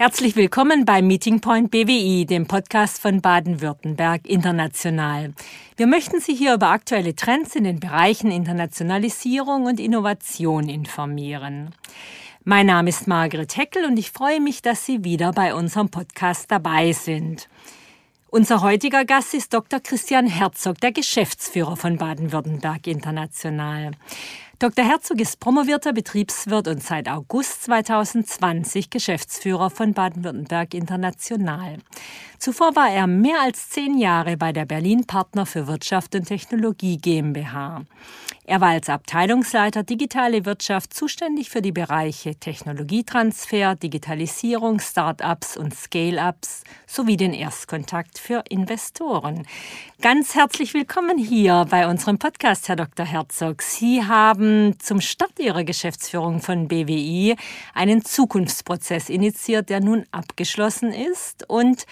Herzlich willkommen beim Meeting Point BWI, dem Podcast von Baden-Württemberg International. Wir möchten Sie hier über aktuelle Trends in den Bereichen Internationalisierung und Innovation informieren. Mein Name ist Margret Heckel und ich freue mich, dass Sie wieder bei unserem Podcast dabei sind. Unser heutiger Gast ist Dr. Christian Herzog, der Geschäftsführer von Baden-Württemberg International. Dr. Herzog ist promovierter Betriebswirt und seit August 2020 Geschäftsführer von Baden-Württemberg International. Zuvor war er mehr als zehn Jahre bei der Berlin Partner für Wirtschaft und Technologie GmbH. Er war als Abteilungsleiter Digitale Wirtschaft zuständig für die Bereiche Technologietransfer, Digitalisierung, Start-ups und Scale-ups sowie den Erstkontakt für Investoren. Ganz herzlich willkommen hier bei unserem Podcast, Herr Dr. Herzog. Sie haben zum Start Ihrer Geschäftsführung von BWI einen Zukunftsprozess initiiert, der nun abgeschlossen ist und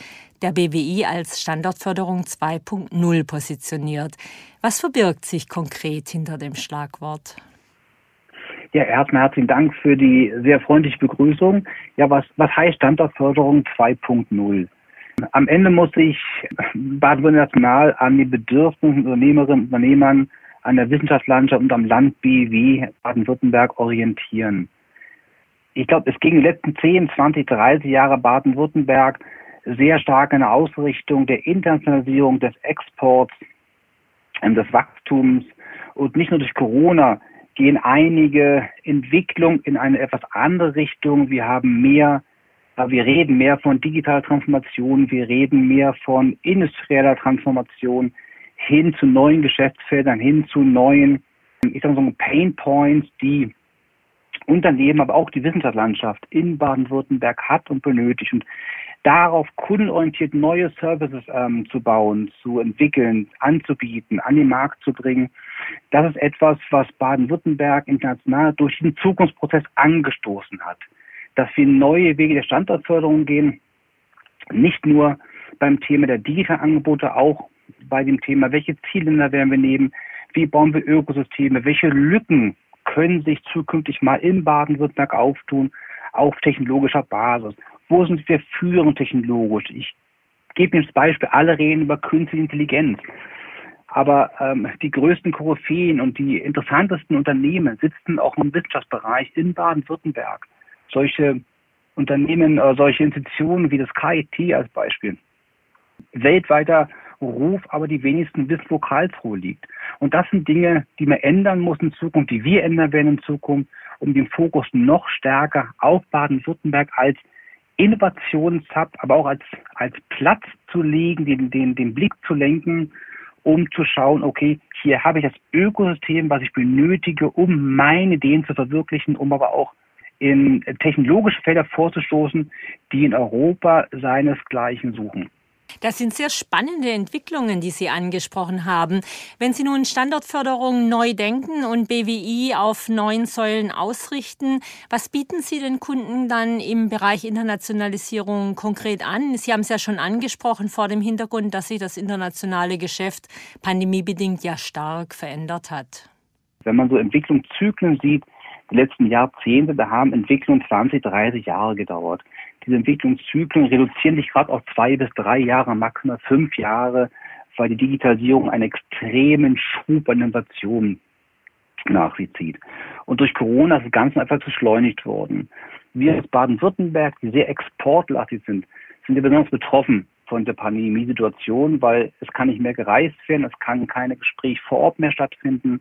der BWI als Standortförderung 2.0 positioniert. Was verbirgt sich konkret hinter dem Schlagwort? Ja, erstmal herzlichen Dank für die sehr freundliche Begrüßung. Ja, was, was heißt Standortförderung 2.0? Am Ende muss sich Baden-Württemberg national an die Bedürfnisse Unternehmerinnen und Unternehmern an der Wissenschaftslandschaft und am Land BW Baden-Württemberg orientieren. Ich glaube, es ging die letzten 10, 20, 30 Jahre Baden-Württemberg sehr stark eine Ausrichtung der Internationalisierung des Exports, ähm, des Wachstums und nicht nur durch Corona gehen einige Entwicklungen in eine etwas andere Richtung. Wir haben mehr, äh, wir reden mehr von digitaler Transformation, wir reden mehr von industrieller Transformation hin zu neuen Geschäftsfeldern, hin zu neuen, ich sage so Pain Points, die Unternehmen, aber auch die Wissenschaftslandschaft in Baden-Württemberg hat und benötigt. Und darauf kundenorientiert neue Services ähm, zu bauen, zu entwickeln, anzubieten, an den Markt zu bringen, das ist etwas, was Baden-Württemberg international durch den Zukunftsprozess angestoßen hat. Dass wir neue Wege der Standortförderung gehen, nicht nur beim Thema der digitalen Angebote, auch bei dem Thema, welche Zielländer werden wir nehmen, wie bauen wir Ökosysteme, welche Lücken können sich zukünftig mal in Baden-Württemberg auftun auf technologischer Basis. Wo sind wir führend technologisch? Ich gebe Ihnen das Beispiel, alle reden über künstliche Intelligenz. Aber ähm, die größten Koryphäen und die interessantesten Unternehmen sitzen auch im Wissenschaftsbereich in Baden-Württemberg. Solche Unternehmen, äh, solche Institutionen wie das KIT als Beispiel. Weltweiter Ruf, aber die wenigsten wissen, wo Karlsruhe liegt. Und das sind Dinge, die man ändern muss in Zukunft, die wir ändern werden in Zukunft, um den Fokus noch stärker auf Baden-Württemberg als Innovationshub, aber auch als, als Platz zu legen, den, den, den Blick zu lenken, um zu schauen, okay, hier habe ich das Ökosystem, was ich benötige, um meine Ideen zu verwirklichen, um aber auch in technologische Felder vorzustoßen, die in Europa seinesgleichen suchen. Das sind sehr spannende Entwicklungen, die Sie angesprochen haben. Wenn Sie nun Standortförderung neu denken und BWI auf neuen Säulen ausrichten, was bieten Sie den Kunden dann im Bereich Internationalisierung konkret an? Sie haben es ja schon angesprochen vor dem Hintergrund, dass sich das internationale Geschäft pandemiebedingt ja stark verändert hat. Wenn man so Entwicklungszyklen sieht, die letzten Jahrzehnte, da haben Entwicklungen 20, 30 Jahre gedauert diese Entwicklungszyklen reduzieren sich gerade auf zwei bis drei Jahre, maximal fünf Jahre, weil die Digitalisierung einen extremen Schub an Innovationen nach sich zieht. Und durch Corona ist das Ganze einfach beschleunigt worden. Wir als Baden-Württemberg, die sehr exportlastig sind, sind ja besonders betroffen von der Pandemiesituation, weil es kann nicht mehr gereist werden, es kann keine Gespräche vor Ort mehr stattfinden.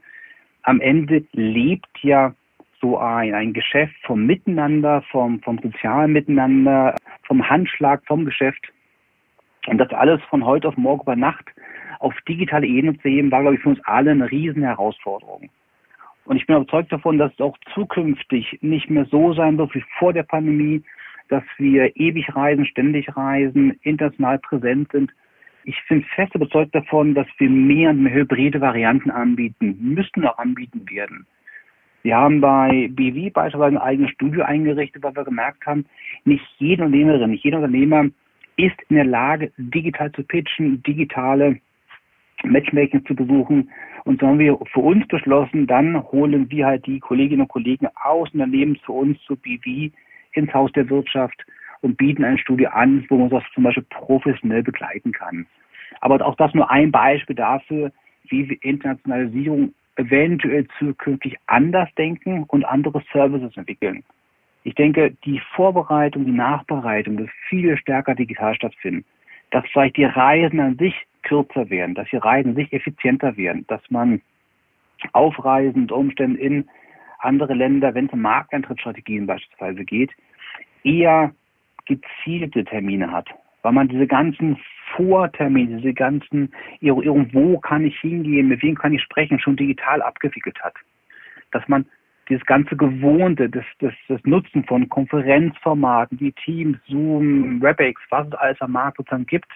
Am Ende lebt ja so ein, ein Geschäft vom Miteinander, vom, vom sozialen Miteinander, vom Handschlag, vom Geschäft. Und das alles von heute auf morgen über Nacht auf digitale Ebene zu heben, war, glaube ich, für uns alle eine riesen Herausforderung. Und ich bin überzeugt davon, dass es auch zukünftig nicht mehr so sein wird wie vor der Pandemie, dass wir ewig reisen, ständig reisen, international präsent sind. Ich bin fest überzeugt davon, dass wir mehr und mehr hybride Varianten anbieten, müssten auch anbieten werden. Wir haben bei BW beispielsweise ein eigenes Studio eingerichtet, weil wir gemerkt haben, nicht jede Unternehmerin, nicht jeder Unternehmer ist in der Lage, digital zu pitchen, digitale Matchmaking zu besuchen. Und so haben wir für uns beschlossen, dann holen wir halt die Kolleginnen und Kollegen aus Unternehmen zu uns, zu BW, ins Haus der Wirtschaft und bieten eine Studie an, wo man das zum Beispiel professionell begleiten kann. Aber auch das nur ein Beispiel dafür, wie wir Internationalisierung eventuell zukünftig anders denken und andere Services entwickeln. Ich denke, die Vorbereitung, die Nachbereitung wird viel stärker digital stattfinden. Dass vielleicht die Reisen an sich kürzer werden, dass die Reisen sich effizienter werden, dass man auf Reisen unter Umständen in andere Länder, wenn es um Markteintrittsstrategien beispielsweise geht, eher gezielte Termine hat, weil man diese ganzen Vortermine, diese ganzen Eruierung, wo kann ich hingehen, mit wem kann ich sprechen, schon digital abgewickelt hat. Dass man dieses ganze Gewohnte, das, das, das Nutzen von Konferenzformaten wie Teams, Zoom, WebEx, was es alles am Markt sozusagen gibt,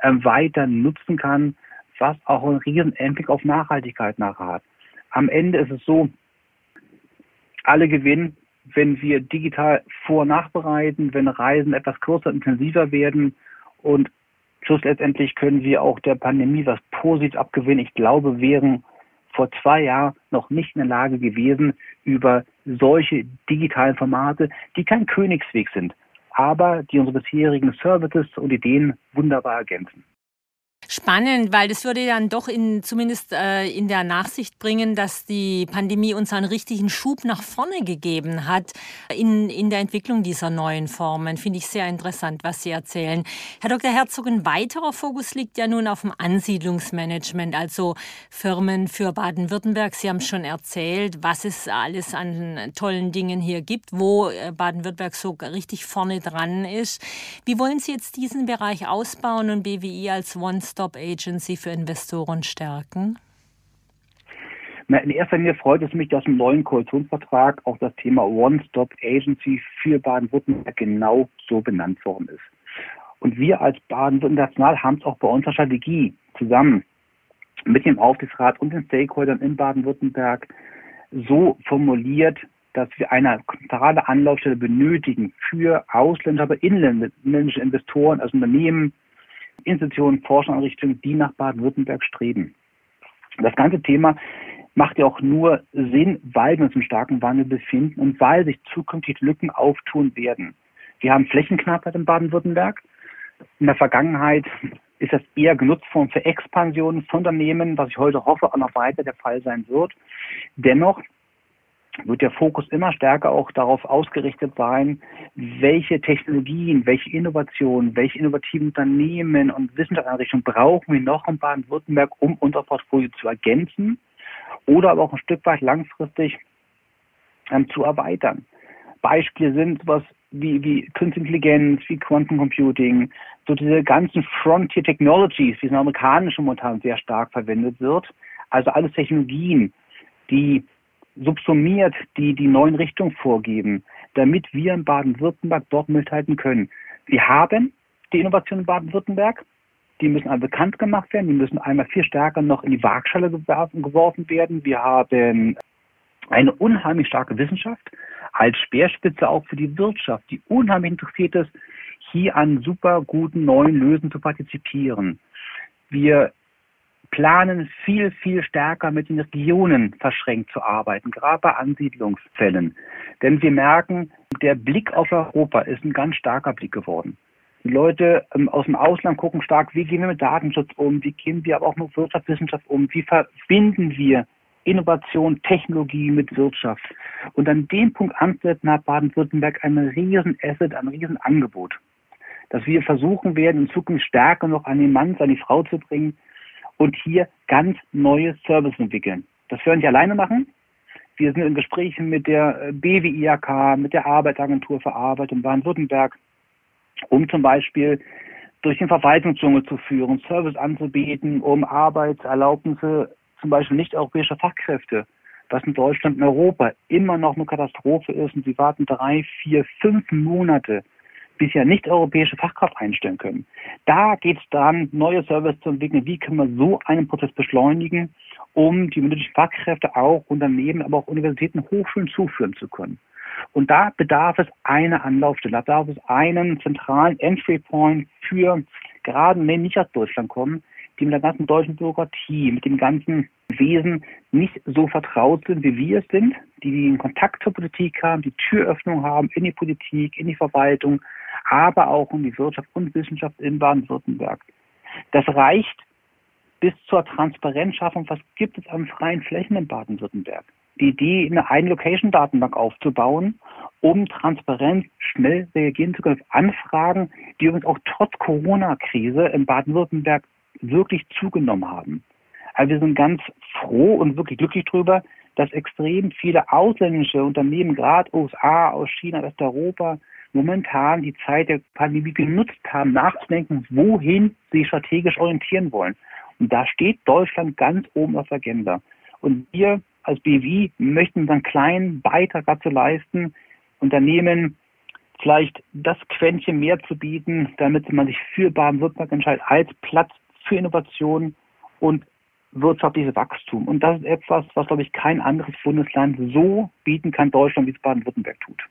äh, weiter nutzen kann, was auch einen riesen Einblick auf Nachhaltigkeit nachher hat. Am Ende ist es so, alle gewinnen, wenn wir digital vor- und nachbereiten, wenn Reisen etwas kürzer, intensiver werden und schlussendlich können wir auch der Pandemie was positiv abgewinnen. Ich glaube, wären vor zwei Jahren noch nicht in der Lage gewesen, über solche digitalen Formate, die kein Königsweg sind, aber die unsere bisherigen Services und Ideen wunderbar ergänzen. Spannend, weil das würde dann doch in, zumindest äh, in der Nachsicht bringen, dass die Pandemie uns einen richtigen Schub nach vorne gegeben hat in, in der Entwicklung dieser neuen Formen. Finde ich sehr interessant, was Sie erzählen. Herr Dr. Herzog, ein weiterer Fokus liegt ja nun auf dem Ansiedlungsmanagement, also Firmen für Baden-Württemberg. Sie haben schon erzählt, was es alles an tollen Dingen hier gibt, wo äh, Baden-Württemberg so richtig vorne dran ist. Wie wollen Sie jetzt diesen Bereich ausbauen und BWI als One-Stop One-Stop-Agency für Investoren stärken? In erster Linie freut es mich, dass im neuen Koalitionsvertrag auch das Thema One-Stop-Agency für Baden-Württemberg genau so benannt worden ist. Und wir als Baden-Württemberg haben es auch bei unserer Strategie zusammen mit dem Aufsichtsrat und den Stakeholdern in Baden-Württemberg so formuliert, dass wir eine zentrale Anlaufstelle benötigen für ausländische, aber inländische Investoren, also Unternehmen, Institutionen, Forschungseinrichtungen, die nach Baden-Württemberg streben. Das ganze Thema macht ja auch nur Sinn, weil wir uns im starken Wandel befinden und weil sich zukünftig Lücken auftun werden. Wir haben Flächenknappheit in Baden-Württemberg. In der Vergangenheit ist das eher genutzt worden für Expansionen von Unternehmen, was ich heute hoffe auch noch weiter der Fall sein wird. Dennoch wird der Fokus immer stärker auch darauf ausgerichtet sein, welche Technologien, welche Innovationen, welche innovativen Unternehmen und Wissenschaftseinrichtungen brauchen wir noch in Baden-Württemberg, um unser Portfolio zu ergänzen oder aber auch ein Stück weit langfristig ähm, zu erweitern. Beispiele sind sowas wie, wie Künstliche Intelligenz, wie Quantum Computing, so diese ganzen Frontier Technologies, wie es in amerikanischen momentan sehr stark verwendet wird. Also alles Technologien, die subsumiert, die die neuen Richtungen vorgeben, damit wir in Baden-Württemberg dort mithalten können. Wir haben die Innovation in Baden-Württemberg. Die müssen alle bekannt gemacht werden. Die müssen einmal viel stärker noch in die Waagschale geworfen werden. Wir haben eine unheimlich starke Wissenschaft als Speerspitze auch für die Wirtschaft, die unheimlich interessiert ist, hier an super guten neuen Lösungen zu partizipieren. Wir planen, viel, viel stärker mit den Regionen verschränkt zu arbeiten, gerade bei Ansiedlungsfällen. Denn wir merken, der Blick auf Europa ist ein ganz starker Blick geworden. Die Leute ähm, aus dem Ausland gucken stark, wie gehen wir mit Datenschutz um, wie gehen wir aber auch mit Wirtschaftswissenschaft um, wie verbinden wir Innovation, Technologie mit Wirtschaft. Und an dem Punkt ansetzen hat Baden-Württemberg ein riesen Asset, ein riesen Angebot, dass wir versuchen werden, in Zukunft stärker noch an den Mann, an die Frau zu bringen, und hier ganz neue Services entwickeln. Das werden wir nicht alleine machen. Wir sind in Gesprächen mit der äh, BWIAK, mit der Arbeitsagentur für Arbeit in Baden-Württemberg, um zum Beispiel durch den Verwaltungsdschungel zu führen, Service anzubieten, um Arbeitserlaubnisse zum Beispiel nicht europäischer Fachkräfte, was in Deutschland und Europa immer noch eine Katastrophe ist und sie warten drei, vier, fünf Monate, bisher nicht europäische Fachkraft einstellen können. Da geht es daran, neue Services zu entwickeln. Wie können wir so einen Prozess beschleunigen, um die benötigten Fachkräfte auch Unternehmen, aber auch Universitäten, Hochschulen zuführen zu können. Und da bedarf es einer Anlaufstelle, da bedarf es einen zentralen Entry Point für gerade Menschen, die nicht aus Deutschland kommen, die mit der ganzen deutschen Bürokratie, mit dem ganzen Wesen nicht so vertraut sind, wie wir es sind, die den Kontakt zur Politik haben, die Türöffnung haben in die Politik, in die Verwaltung, aber auch um die Wirtschaft und Wissenschaft in Baden-Württemberg. Das reicht bis zur Transparenzschaffung. Was gibt es an freien Flächen in Baden-Württemberg? Die Idee, eine Ein-Location-Datenbank aufzubauen, um transparent schnell reagieren zu können auf Anfragen, die übrigens auch trotz Corona-Krise in Baden-Württemberg wirklich zugenommen haben. Also wir sind ganz froh und wirklich glücklich darüber, dass extrem viele ausländische Unternehmen, gerade USA, aus China, Westeuropa, momentan die Zeit der Pandemie genutzt haben, nachzudenken, wohin sie strategisch orientieren wollen. Und da steht Deutschland ganz oben auf der Agenda. Und wir als BWI möchten unseren kleinen Beitrag dazu leisten, Unternehmen vielleicht das Quäntchen mehr zu bieten, damit man sich für Baden-Württemberg entscheidet als Platz für Innovation und wirtschaftliches Wachstum. Und das ist etwas, was, glaube ich, kein anderes Bundesland so bieten kann, Deutschland, wie es Baden-Württemberg tut.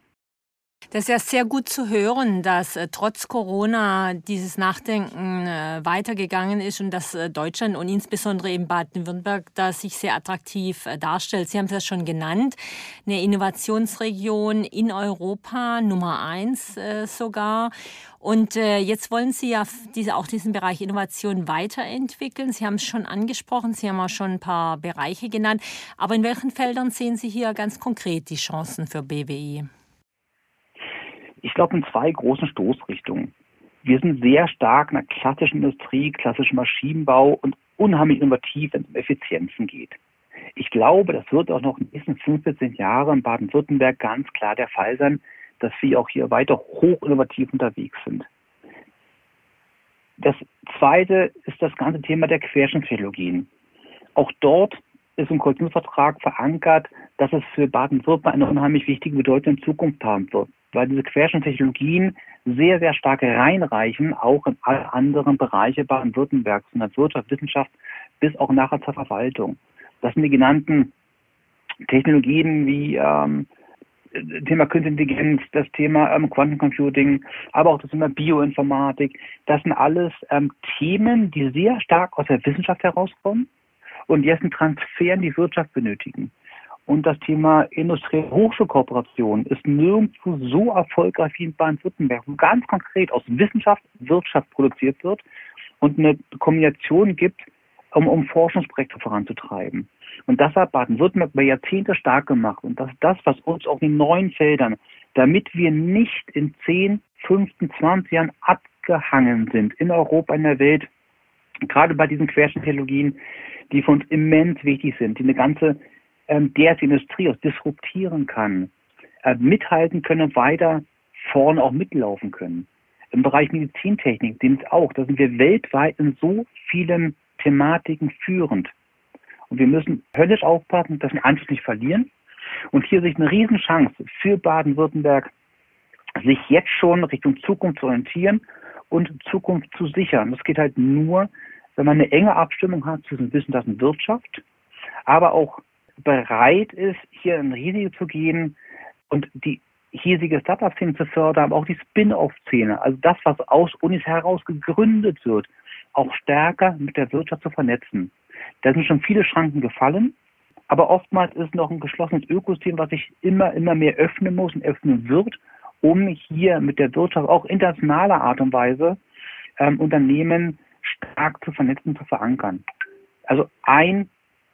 Das ist ja sehr gut zu hören, dass äh, trotz Corona dieses Nachdenken äh, weitergegangen ist und dass äh, Deutschland und insbesondere eben Baden-Württemberg da sich sehr attraktiv darstellt. Sie haben es ja schon genannt, eine Innovationsregion in Europa, Nummer eins sogar. Und jetzt wollen Sie ja auch diesen Bereich Innovation weiterentwickeln. Sie haben es schon angesprochen, Sie haben auch schon ein paar Bereiche genannt. Aber in welchen Feldern sehen Sie hier ganz konkret die Chancen für BWI? Ich glaube in zwei großen Stoßrichtungen. Wir sind sehr stark in der klassischen Industrie, klassischen Maschinenbau und unheimlich innovativ, wenn es um Effizienzen geht. Ich glaube, das wird auch noch in den nächsten 15 Jahren in Baden-Württemberg ganz klar der Fall sein, dass wir auch hier weiter hoch innovativ unterwegs sind. Das zweite ist das ganze Thema der Querschnittstechnologien. Auch dort ist im Koalitionsvertrag verankert, dass es für Baden-Württemberg eine unheimlich wichtige Bedeutung in Zukunft haben wird weil diese Querschnittstechnologien sehr, sehr stark reinreichen, auch in alle anderen Bereiche Baden-Württembergs, von der Wirtschaft, Wissenschaft bis auch nachher zur Verwaltung. Das sind die genannten Technologien wie ähm, Thema Künstliche Intelligenz, das Thema ähm, Quantencomputing, aber auch das Thema Bioinformatik. Das sind alles ähm, Themen, die sehr stark aus der Wissenschaft herauskommen und jetzt einen Transfer in die Wirtschaft benötigen. Und das Thema industrielle Hochschulkooperation ist nirgendwo so erfolgreich wie in Baden-Württemberg, wo ganz konkret aus Wissenschaft Wirtschaft produziert wird und eine Kombination gibt, um, um Forschungsprojekte voranzutreiben. Und das hat Baden-Württemberg über Jahrzehnte stark gemacht. Und das ist das, was uns auch in neuen Feldern, damit wir nicht in 10, 15, 20 Jahren abgehangen sind in Europa, in der Welt, gerade bei diesen Querschnitttheologien, die für uns immens wichtig sind, die eine ganze der die Industrie auch disruptieren kann, äh, mithalten können und weiter vorne auch mitlaufen können. Im Bereich Medizintechnik, den es auch, da sind wir weltweit in so vielen Thematiken führend. Und wir müssen höllisch aufpassen, dass wir Anschluss nicht verlieren. Und hier sich eine Riesenchance für Baden-Württemberg, sich jetzt schon Richtung Zukunft zu orientieren und Zukunft zu sichern. Das geht halt nur, wenn man eine enge Abstimmung hat zwischen Wissenschaft und Wirtschaft, aber auch bereit ist, hier ein Risiko zu gehen und die hiesige Startup-Szene zu fördern, aber auch die Spin-off-Szene, also das, was aus Unis heraus gegründet wird, auch stärker mit der Wirtschaft zu vernetzen. Da sind schon viele Schranken gefallen, aber oftmals ist noch ein geschlossenes Ökosystem, was sich immer, immer mehr öffnen muss und öffnen wird, um hier mit der Wirtschaft auch internationaler Art und Weise ähm, Unternehmen stark zu vernetzen, zu verankern. Also ein,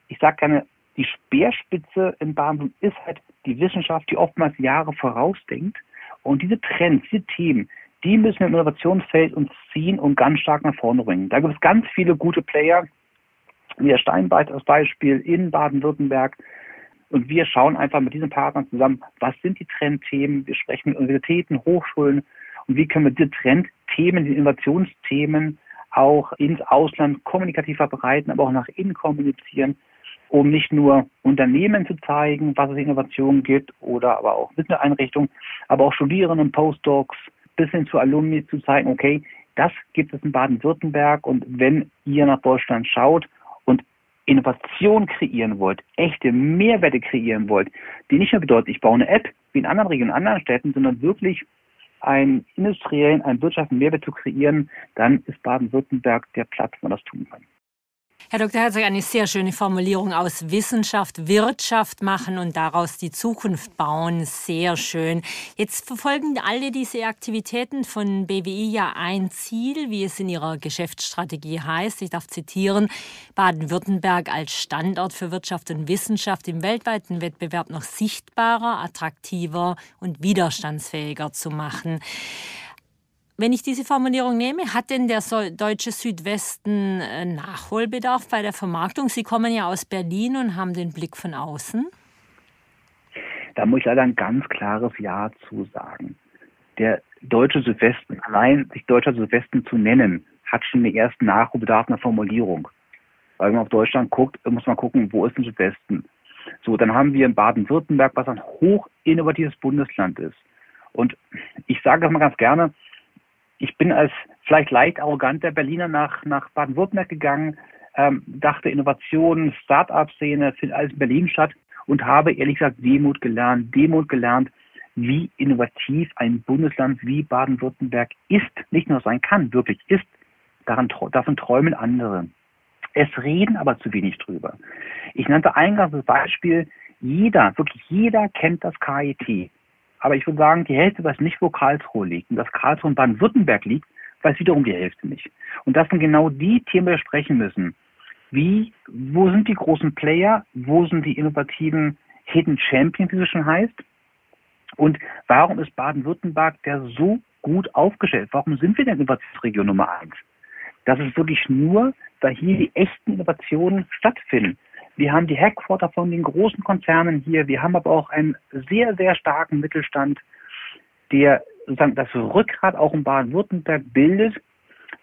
ich sage gerne, die Speerspitze in Baden ist halt die Wissenschaft, die oftmals Jahre vorausdenkt. Und diese Trends, diese Themen, die müssen wir im Innovationsfeld uns ziehen und ganz stark nach vorne bringen. Da gibt es ganz viele gute Player, wie der Steinbeit als Beispiel in Baden-Württemberg. Und wir schauen einfach mit diesen Partnern zusammen, was sind die Trendthemen. Wir sprechen mit Universitäten, Hochschulen und wie können wir diese Trendthemen, die Innovationsthemen auch ins Ausland kommunikativ verbreiten, aber auch nach innen kommunizieren um nicht nur Unternehmen zu zeigen, was es Innovationen gibt oder aber auch Wissenseinrichtungen, aber auch Studierenden, Postdocs bis hin zu Alumni zu zeigen, okay, das gibt es in Baden-Württemberg und wenn ihr nach Deutschland schaut und Innovation kreieren wollt, echte Mehrwerte kreieren wollt, die nicht nur bedeutet, ich baue eine App wie in anderen Regionen, in anderen Städten, sondern wirklich einen industriellen, einen wirtschaftlichen Mehrwert zu kreieren, dann ist Baden-Württemberg der Platz, wo man das tun kann. Herr Dr. Herzog, eine sehr schöne Formulierung aus Wissenschaft Wirtschaft machen und daraus die Zukunft bauen. Sehr schön. Jetzt verfolgen alle diese Aktivitäten von BWI ja ein Ziel, wie es in ihrer Geschäftsstrategie heißt. Ich darf zitieren, Baden-Württemberg als Standort für Wirtschaft und Wissenschaft im weltweiten Wettbewerb noch sichtbarer, attraktiver und widerstandsfähiger zu machen. Wenn ich diese Formulierung nehme, hat denn der deutsche Südwesten äh, Nachholbedarf bei der Vermarktung? Sie kommen ja aus Berlin und haben den Blick von außen. Da muss ich leider ein ganz klares Ja zu sagen. Der deutsche Südwesten, allein sich deutscher Südwesten zu nennen, hat schon den ersten Nachholbedarf einer Formulierung. Weil wenn man auf Deutschland guckt, muss man gucken, wo ist der Südwesten? So, dann haben wir in Baden-Württemberg, was ein hoch innovatives Bundesland ist. Und ich sage das mal ganz gerne, ich bin als vielleicht leicht arroganter Berliner nach, nach Baden-Württemberg gegangen, ähm, dachte Innovation, Start-up-Szene, findet alles in Berlin statt und habe ehrlich gesagt Demut gelernt, Demut gelernt, wie innovativ ein Bundesland wie Baden-Württemberg ist, nicht nur sein kann, wirklich ist. Daran, davon träumen andere. Es reden aber zu wenig drüber. Ich nannte eingangs das Beispiel, jeder, wirklich jeder kennt das KIT. Aber ich würde sagen, die Hälfte weiß nicht, wo Karlsruhe liegt. Und dass Karlsruhe in Baden-Württemberg liegt, weiß wiederum die Hälfte nicht. Und das sind genau die Themen, die wir sprechen müssen. Wie, wo sind die großen Player? Wo sind die innovativen Hidden Champions, wie es schon heißt? Und warum ist Baden-Württemberg der so gut aufgestellt? Warum sind wir denn Innovationsregion Nummer eins? Das ist wirklich nur, weil hier die echten Innovationen stattfinden. Wir haben die Headquarter von den großen Konzernen hier. Wir haben aber auch einen sehr, sehr starken Mittelstand, der sozusagen das Rückgrat auch in Baden-Württemberg bildet.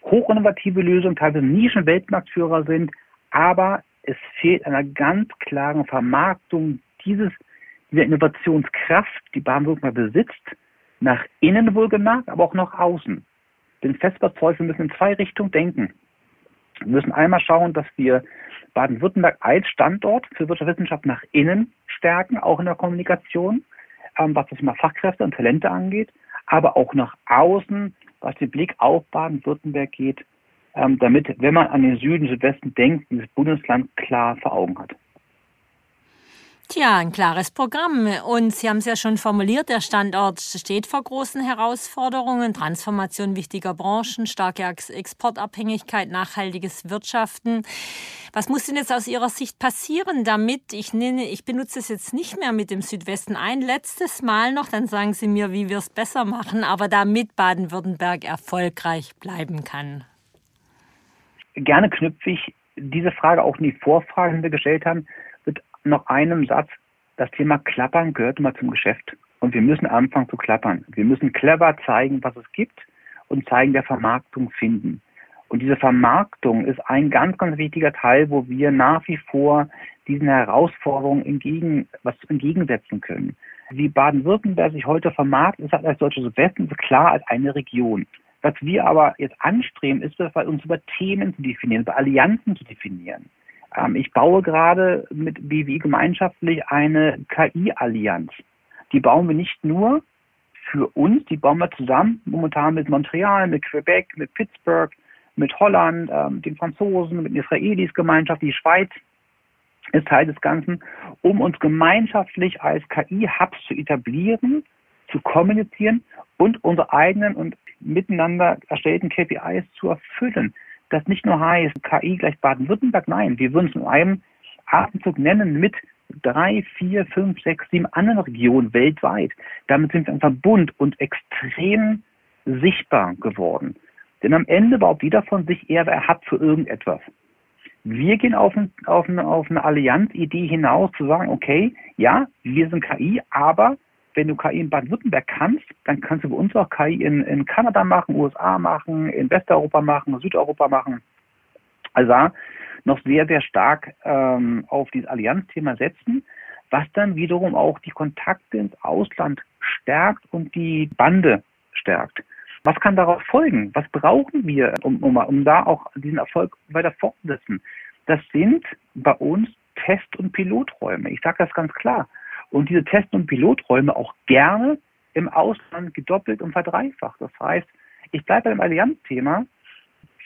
Hochinnovative Lösungen, teilweise Nischen Weltmarktführer sind, aber es fehlt einer ganz klaren Vermarktung dieses, dieser Innovationskraft, die Baden-Württemberg besitzt, nach innen wohlgemerkt, aber auch nach außen. Denn fest überzeugt, wir müssen in zwei Richtungen denken. Wir müssen einmal schauen, dass wir Baden-Württemberg als Standort für Wirtschaftswissenschaft nach innen stärken, auch in der Kommunikation, ähm, was das Thema Fachkräfte und Talente angeht, aber auch nach außen, was den Blick auf Baden-Württemberg geht, ähm, damit, wenn man an den Süden, Südwesten denkt, dieses Bundesland klar vor Augen hat. Tja, ein klares Programm. Und Sie haben es ja schon formuliert, der Standort steht vor großen Herausforderungen. Transformation wichtiger Branchen, starke Exportabhängigkeit, nachhaltiges Wirtschaften. Was muss denn jetzt aus Ihrer Sicht passieren, damit, ich nenne, ich benutze es jetzt nicht mehr mit dem Südwesten ein letztes Mal noch, dann sagen Sie mir, wie wir es besser machen, aber damit Baden-Württemberg erfolgreich bleiben kann? Gerne knüpfe ich diese Frage auch in die Vorfragen, die wir gestellt haben noch einem Satz. Das Thema Klappern gehört immer zum Geschäft. Und wir müssen anfangen zu klappern. Wir müssen clever zeigen, was es gibt und zeigen der Vermarktung finden. Und diese Vermarktung ist ein ganz, ganz wichtiger Teil, wo wir nach wie vor diesen Herausforderungen entgegen, was entgegensetzen können. Wie Baden-Württemberg sich heute vermarktet, ist halt als deutsche Südwesten ist klar als eine Region. Was wir aber jetzt anstreben, ist, uns über Themen zu definieren, über Allianzen zu definieren. Ähm, ich baue gerade mit BWI gemeinschaftlich eine KI-Allianz. Die bauen wir nicht nur für uns, die bauen wir zusammen, momentan mit Montreal, mit Quebec, mit Pittsburgh, mit Holland, ähm, den Franzosen, mit den Israelis Gemeinschaft, die Schweiz ist Teil des Ganzen, um uns gemeinschaftlich als KI-Hubs zu etablieren, zu kommunizieren und unsere eigenen und miteinander erstellten KPIs zu erfüllen das nicht nur heißt, KI gleich Baden-Württemberg, nein, wir würden es in einem Atemzug nennen mit drei, vier, fünf, sechs, sieben anderen Regionen weltweit. Damit sind wir ein Verbund und extrem sichtbar geworden. Denn am Ende baut jeder von sich eher, wer hat für irgendetwas. Wir gehen auf, ein, auf, eine, auf eine Allianzidee hinaus, zu sagen, okay, ja, wir sind KI, aber wenn du KI in Baden-Württemberg kannst, dann kannst du bei uns auch KI in, in Kanada machen, USA machen, in Westeuropa machen, Südeuropa machen. Also da noch sehr, sehr stark ähm, auf dieses Allianzthema setzen, was dann wiederum auch die Kontakte ins Ausland stärkt und die Bande stärkt. Was kann darauf folgen? Was brauchen wir, um, um, um da auch diesen Erfolg weiter fortzusetzen? Das sind bei uns Test- und Piloträume. Ich sage das ganz klar und diese Test- und Piloträume auch gerne im Ausland gedoppelt und verdreifacht. Das heißt, ich bleibe beim Allianzthema.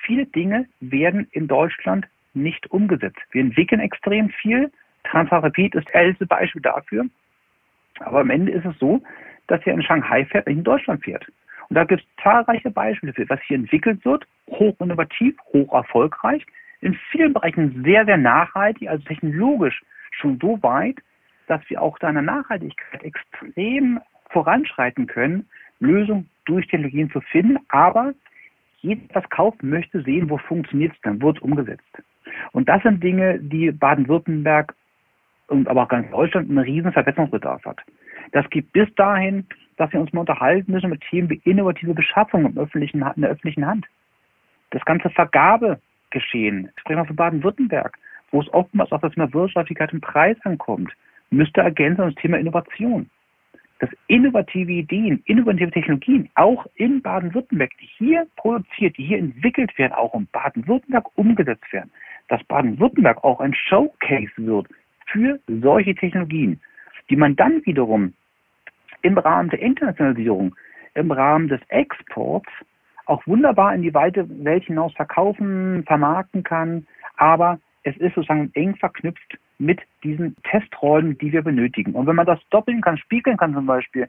Viele Dinge werden in Deutschland nicht umgesetzt. Wir entwickeln extrem viel. Transrapid ist älteste Beispiel dafür. Aber am Ende ist es so, dass er in Shanghai fährt, nicht in Deutschland fährt. Und da gibt es zahlreiche Beispiele für, was hier entwickelt wird, hoch innovativ, hoch erfolgreich, in vielen Bereichen sehr, sehr nachhaltig, also technologisch schon so weit, dass wir auch da in der Nachhaltigkeit extrem voranschreiten können, Lösungen durch Technologien zu finden, aber jeder, der das kauft, möchte sehen, wo funktioniert es, dann wird es umgesetzt. Und das sind Dinge, die Baden-Württemberg und aber auch ganz Deutschland einen riesen Verbesserungsbedarf hat. Das geht bis dahin, dass wir uns mal unterhalten müssen mit Themen wie innovative Beschaffung im öffentlichen, in der öffentlichen Hand. Das ganze Vergabegeschehen, sprechen wir von Baden-Württemberg, wo es oftmals auf das Thema Wirtschaftlichkeit und Preis ankommt, müsste ergänzen das Thema Innovation. Dass innovative Ideen, innovative Technologien auch in Baden-Württemberg, die hier produziert, die hier entwickelt werden, auch in Baden-Württemberg umgesetzt werden, dass Baden-Württemberg auch ein Showcase wird für solche Technologien, die man dann wiederum im Rahmen der Internationalisierung, im Rahmen des Exports auch wunderbar in die weite Welt hinaus verkaufen, vermarkten kann. Aber es ist sozusagen eng verknüpft mit diesen Testrollen, die wir benötigen. Und wenn man das doppeln kann, spiegeln kann zum Beispiel,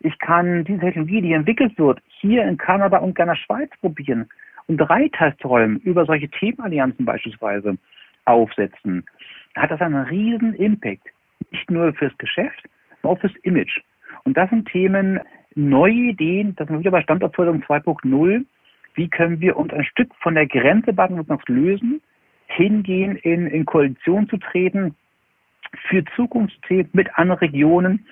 ich kann diese Technologie, die entwickelt wird, hier in Kanada und der Schweiz probieren und drei Testrollen über solche Themenallianzen beispielsweise aufsetzen, hat das einen riesen Impact. Nicht nur fürs Geschäft, sondern auch fürs Image. Und das sind Themen, neue Ideen, das sind wieder bei Standortförderung 2.0. Wie können wir uns ein Stück von der Grenze Baden-Württembergs lösen, hingehen, in, in Koalition zu treten, für Zukunftsthemen mit anderen Regionen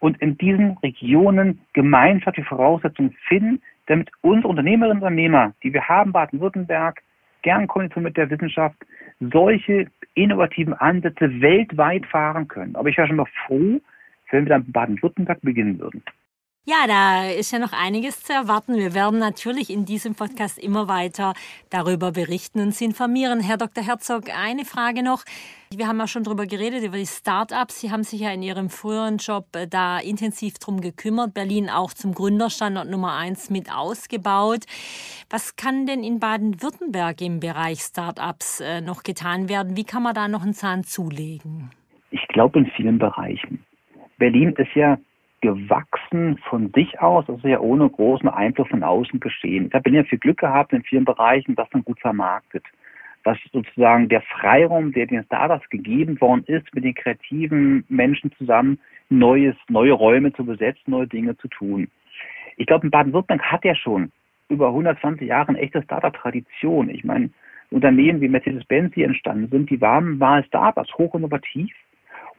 und in diesen Regionen gemeinschaftliche Voraussetzungen finden, damit unsere Unternehmerinnen und Unternehmer, die wir haben, Baden-Württemberg, gern Koalition mit der Wissenschaft, solche innovativen Ansätze weltweit fahren können. Aber ich wäre schon mal froh, wenn wir dann Baden-Württemberg beginnen würden. Ja, da ist ja noch einiges zu erwarten. Wir werden natürlich in diesem Podcast immer weiter darüber berichten und Sie informieren. Herr Dr. Herzog, eine Frage noch. Wir haben ja schon darüber geredet, über die Start-ups. Sie haben sich ja in Ihrem früheren Job äh, da intensiv drum gekümmert, Berlin auch zum Gründerstandort Nummer eins mit ausgebaut. Was kann denn in Baden-Württemberg im Bereich Start-ups äh, noch getan werden? Wie kann man da noch einen Zahn zulegen? Ich glaube in vielen Bereichen. Berlin ist ja gewachsen von sich aus, also ja ohne großen Einfluss von außen geschehen. Ich habe ja viel Glück gehabt in vielen Bereichen, das dann gut vermarktet. Was sozusagen der Freiraum, der den Startups gegeben worden ist, mit den kreativen Menschen zusammen neues, neue Räume zu besetzen, neue Dinge zu tun. Ich glaube, Baden-Württemberg hat ja schon über 120 Jahre eine echte Startup-Tradition. Ich meine, Unternehmen wie Mercedes-Benz, die entstanden sind, die waren mal Startups, hoch innovativ,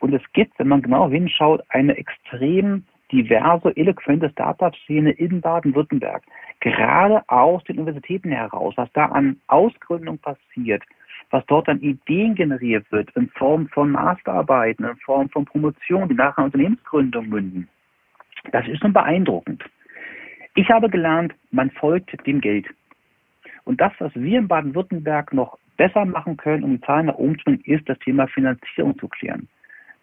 und es gibt, wenn man genau hinschaut, eine extrem diverse, eloquente Startup-Szene in Baden-Württemberg. Gerade aus den Universitäten heraus, was da an Ausgründung passiert, was dort an Ideen generiert wird, in Form von Masterarbeiten, in Form von Promotionen, die nachher Unternehmensgründung münden. Das ist schon beeindruckend. Ich habe gelernt, man folgt dem Geld. Und das, was wir in Baden-Württemberg noch besser machen können, um die Zahlen nach oben zu bringen, ist das Thema Finanzierung zu klären.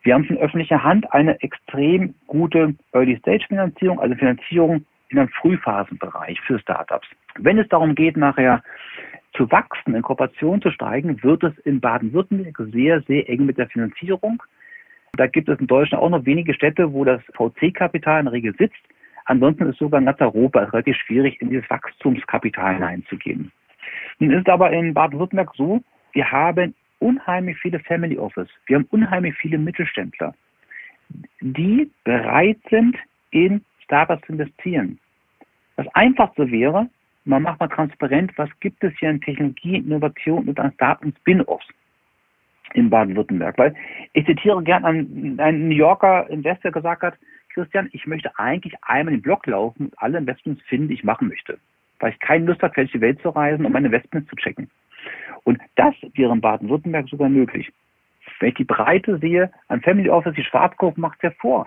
Wir haben von öffentlicher Hand eine extrem gute Early-Stage-Finanzierung, also Finanzierung in einem Frühphasenbereich für Startups. Wenn es darum geht, nachher zu wachsen, in Kooperation zu steigen, wird es in Baden-Württemberg sehr, sehr eng mit der Finanzierung. Da gibt es in Deutschland auch noch wenige Städte, wo das VC-Kapital in der Regel sitzt. Ansonsten ist sogar in ganz Europa relativ schwierig, in dieses Wachstumskapital hineinzugehen. Nun ist aber in Baden-Württemberg so, wir haben unheimlich viele Family Office, wir haben unheimlich viele Mittelständler, die bereit sind, in Startups zu investieren. Das Einfachste wäre, man macht mal transparent, was gibt es hier an Technologie, Innovation und an Startup Spin-offs in Baden-Württemberg. Weil ich zitiere gern einen New Yorker Investor gesagt hat, Christian, ich möchte eigentlich einmal den Blog laufen und alle Investments finden, die ich machen möchte. Weil ich keine Lust habe, die Welt zu reisen, um meine Investments zu checken. Und das wäre in Baden-Württemberg sogar möglich. Wenn ich die Breite sehe, ein Family Office, die Schwarzkopf macht es ja vor.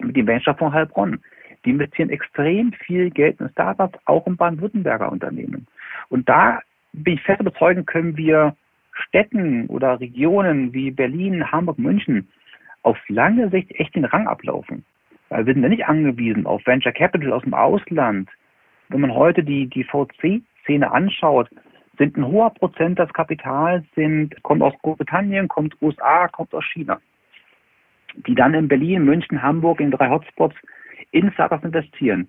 Mit dem Venture von Heilbronn. Die investieren extrem viel Geld in Startups, auch in Baden-Württemberger Unternehmen. Und da bin ich fest überzeugt, können wir Städten oder Regionen wie Berlin, Hamburg, München auf lange Sicht echt den Rang ablaufen. Weil wir sind ja nicht angewiesen auf Venture Capital aus dem Ausland. Wenn man heute die, die VC-Szene anschaut, sind ein hoher Prozent des Kapitals, sind, kommt aus Großbritannien, kommt USA, kommt aus China, die dann in Berlin, München, Hamburg, in drei Hotspots in Startups investieren.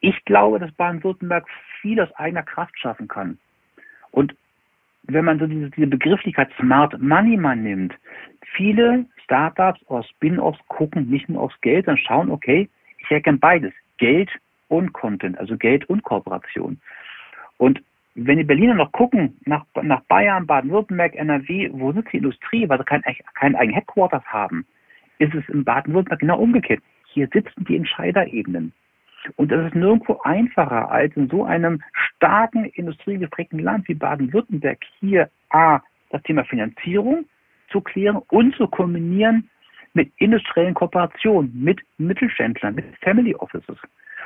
Ich glaube, dass Baden-Württemberg viel aus eigener Kraft schaffen kann. Und wenn man so diese, diese Begrifflichkeit Smart Money mal nimmt, viele Startups oder Spin-offs gucken nicht nur aufs Geld, sondern schauen, okay, ich erkenne beides, Geld und Content, also Geld und Kooperation. Und wenn die Berliner noch gucken, nach, nach Bayern, Baden-Württemberg, NRW, wo sitzt die Industrie, weil sie kein, kein eigenen Headquarters haben, ist es in Baden-Württemberg genau umgekehrt. Hier sitzen die Entscheiderebenen. Und das ist nirgendwo einfacher, als in so einem starken industriegeprägten Land wie Baden-Württemberg hier A, das Thema Finanzierung zu klären und zu kombinieren mit industriellen Kooperationen, mit Mittelständlern, mit Family Offices.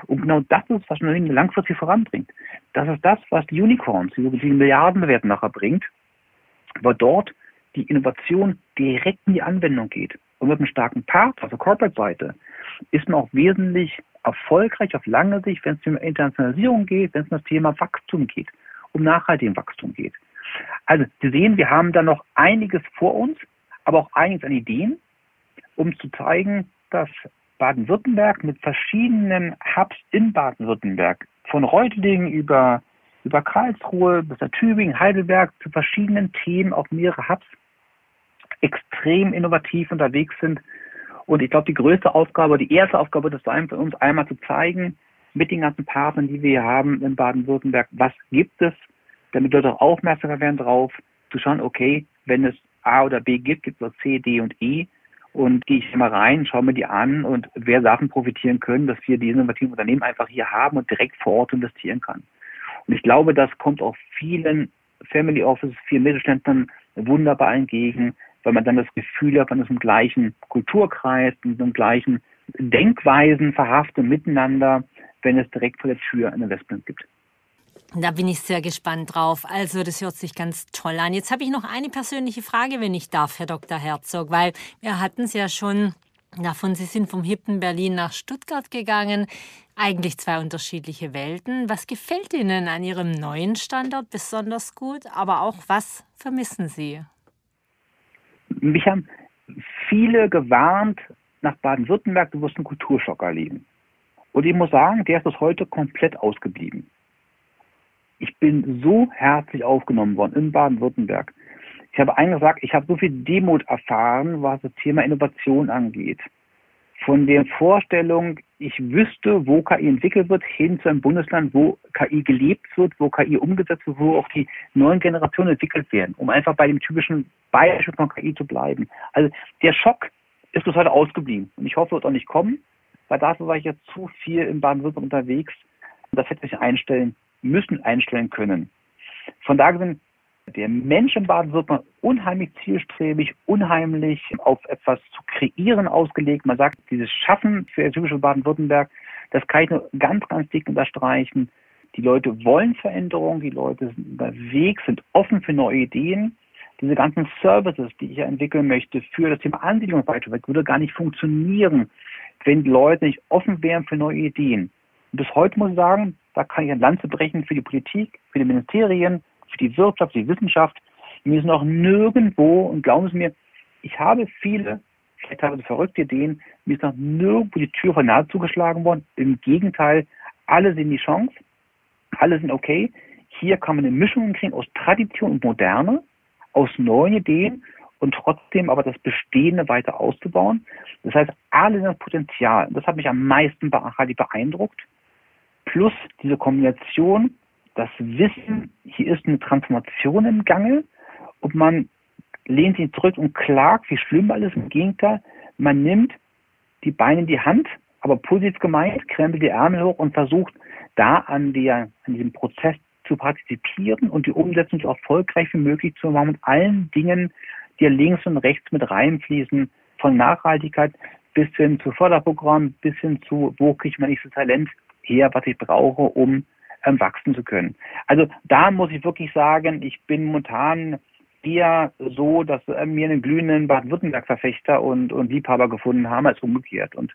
Und genau das ist, was Unternehmen langfristig voranbringt. Das ist das, was die Unicorns, die, die Milliardenbewerten nachher bringt, weil dort die Innovation direkt in die Anwendung geht. Und mit einem starken Part auf der Corporate-Seite ist man auch wesentlich erfolgreich auf lange Sicht, wenn es um Internationalisierung geht, wenn es um das Thema Wachstum geht, um nachhaltigen Wachstum geht. Also Sie sehen, wir haben da noch einiges vor uns, aber auch einiges an Ideen, um zu zeigen, dass Baden-Württemberg mit verschiedenen Hubs in Baden-Württemberg, von Reutlingen über, über Karlsruhe bis nach Tübingen, Heidelberg, zu verschiedenen Themen auf mehrere Hubs extrem innovativ unterwegs sind. Und ich glaube, die größte Aufgabe, die erste Aufgabe des für uns einmal zu zeigen, mit den ganzen Partnern, die wir hier haben in Baden-Württemberg, was gibt es, damit Leute auch aufmerksamer werden drauf, zu schauen, okay, wenn es A oder B gibt, gibt es C, D und E und gehe ich mal rein, schaue mir die an und wer davon profitieren können, dass wir die innovativen Unternehmen einfach hier haben und direkt vor Ort investieren kann. Und ich glaube, das kommt auch vielen Family Offices, vielen Mittelständlern wunderbar entgegen, weil man dann das Gefühl hat, man ist im gleichen Kulturkreis, in dem gleichen Denkweisen verhaftet miteinander, wenn es direkt vor der Tür ein Investment gibt. Da bin ich sehr gespannt drauf. Also, das hört sich ganz toll an. Jetzt habe ich noch eine persönliche Frage, wenn ich darf, Herr Dr. Herzog, weil wir hatten es ja schon davon, Sie sind vom hippen Berlin nach Stuttgart gegangen. Eigentlich zwei unterschiedliche Welten. Was gefällt Ihnen an Ihrem neuen Standort besonders gut? Aber auch was vermissen Sie? Mich haben viele gewarnt, nach Baden-Württemberg, du wirst einen Kulturschock erleben. Und ich muss sagen, der ist bis heute komplett ausgeblieben. Ich bin so herzlich aufgenommen worden in Baden-Württemberg. Ich habe eigentlich gesagt, ich habe so viel Demut erfahren, was das Thema Innovation angeht. Von der Vorstellung, ich wüsste, wo KI entwickelt wird, hin zu einem Bundesland, wo KI gelebt wird, wo KI umgesetzt wird, wo auch die neuen Generationen entwickelt werden, um einfach bei dem typischen Beispiel von KI zu bleiben. Also der Schock ist bis heute ausgeblieben. Und ich hoffe, wird auch nicht kommen, weil dafür war ich jetzt zu viel in Baden-Württemberg unterwegs. Und das hätte sich einstellen müssen einstellen können. Von daher sind der Mensch in Baden-Württemberg unheimlich zielstrebig, unheimlich auf etwas zu kreieren ausgelegt. Man sagt, dieses Schaffen für typische Baden-Württemberg, das kann ich nur ganz, ganz dick unterstreichen. Die Leute wollen Veränderung, die Leute sind unterwegs, sind offen für neue Ideen. Diese ganzen Services, die ich entwickeln möchte für das Thema Ansiedlung würde gar nicht funktionieren, wenn die Leute nicht offen wären für neue Ideen. Und bis heute muss ich sagen, da kann ich ein Lanze brechen für die Politik, für die Ministerien, für die Wirtschaft, für die Wissenschaft. Wir sind noch nirgendwo, und glauben Sie mir, ich habe viele, vielleicht ich verrückte Ideen, mir ist noch nirgendwo die Tür von nahe zugeschlagen worden. Im Gegenteil, alle sehen die Chance, alle sind okay. Hier kann man eine Mischung kriegen aus Tradition und Moderne, aus neuen Ideen und trotzdem aber das Bestehende weiter auszubauen. Das heißt, alle sind das Potenzial. Das hat mich am meisten beeindruckt plus diese Kombination, das Wissen, hier ist eine Transformation im Gange und man lehnt sich zurück und klagt, wie schlimm alles. Im Gegenteil, man nimmt die Beine in die Hand, aber positiv gemeint, krempelt die Ärmel hoch und versucht da an, der, an diesem Prozess zu partizipieren und die Umsetzung so erfolgreich wie möglich zu machen mit allen Dingen, die links und rechts mit reinfließen, von Nachhaltigkeit bis hin zu Förderprogrammen, bis hin zu, wo kriege ich mein nächstes Talent her, was ich brauche, um ähm, wachsen zu können. Also da muss ich wirklich sagen, ich bin momentan eher so, dass äh, mir einen glühenden Baden-Württemberg-Verfechter und, und Liebhaber gefunden haben, als umgekehrt. Und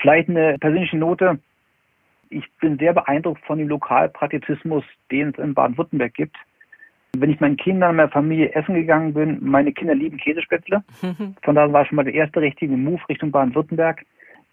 vielleicht eine persönliche Note. Ich bin sehr beeindruckt von dem Lokalpraktizismus, den es in Baden-Württemberg gibt. Wenn ich meinen Kindern, meiner Familie essen gegangen bin, meine Kinder lieben Käsespätzle. Von daher war schon mal der erste richtige Move Richtung Baden-Württemberg.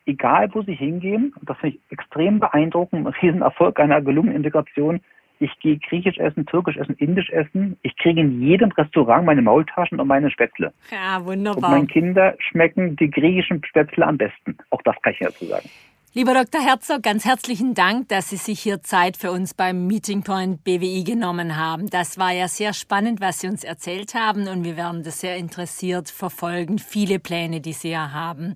Egal, wo sie hingehen, das finde ich extrem beeindruckend, ein Riesenerfolg einer gelungenen Integration. Ich gehe griechisch essen, türkisch essen, indisch essen. Ich kriege in jedem Restaurant meine Maultaschen und meine Spätzle. Ja, wunderbar. Und meinen Kindern schmecken die griechischen Spätzle am besten. Auch das kann ich dazu sagen. Lieber Dr. Herzog, ganz herzlichen Dank, dass Sie sich hier Zeit für uns beim Meeting Point BWI genommen haben. Das war ja sehr spannend, was Sie uns erzählt haben und wir werden das sehr interessiert verfolgen, viele Pläne, die Sie ja haben.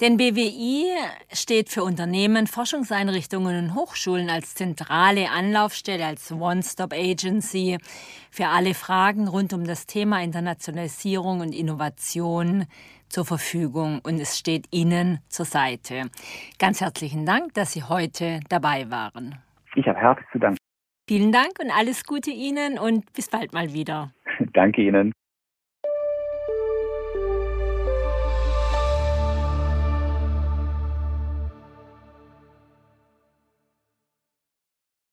Denn BWI steht für Unternehmen, Forschungseinrichtungen und Hochschulen als zentrale Anlaufstelle, als One-Stop-Agency für alle Fragen rund um das Thema Internationalisierung und Innovation zur Verfügung und es steht Ihnen zur Seite. Ganz herzlichen Dank, dass Sie heute dabei waren. Ich habe herzlich zu danken. Vielen Dank und alles Gute Ihnen und bis bald mal wieder. Danke Ihnen.